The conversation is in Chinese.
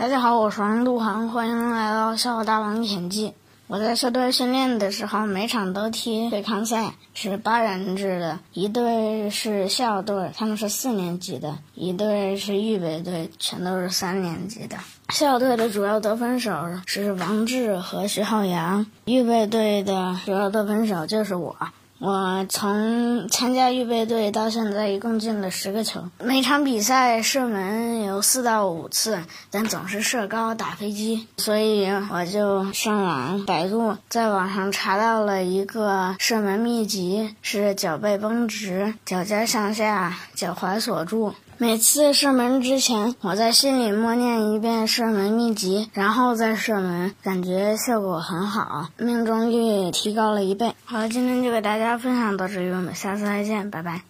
大家好，我是王杜航，欢迎来到《笑傲大王潜记》。我在校队训练的时候，每场都踢对抗赛，是八人制的，一队是校队，他们是四年级的；一队是预备队，全都是三年级的。校队的主要得分手是王志和徐浩洋，预备队的主要得分手就是我。我从参加预备队到现在，一共进了十个球。每场比赛射门有四到五次，但总是射高打飞机，所以我就上网百度，在网上查到了一个射门秘籍：是脚背绷直，脚尖向下，脚踝锁住。每次射门之前，我在心里默念一遍射门秘籍，然后再射门，感觉效果很好，命中率提高了一倍。好了，今天就给大家家分享到这里，我们下次再见，拜拜。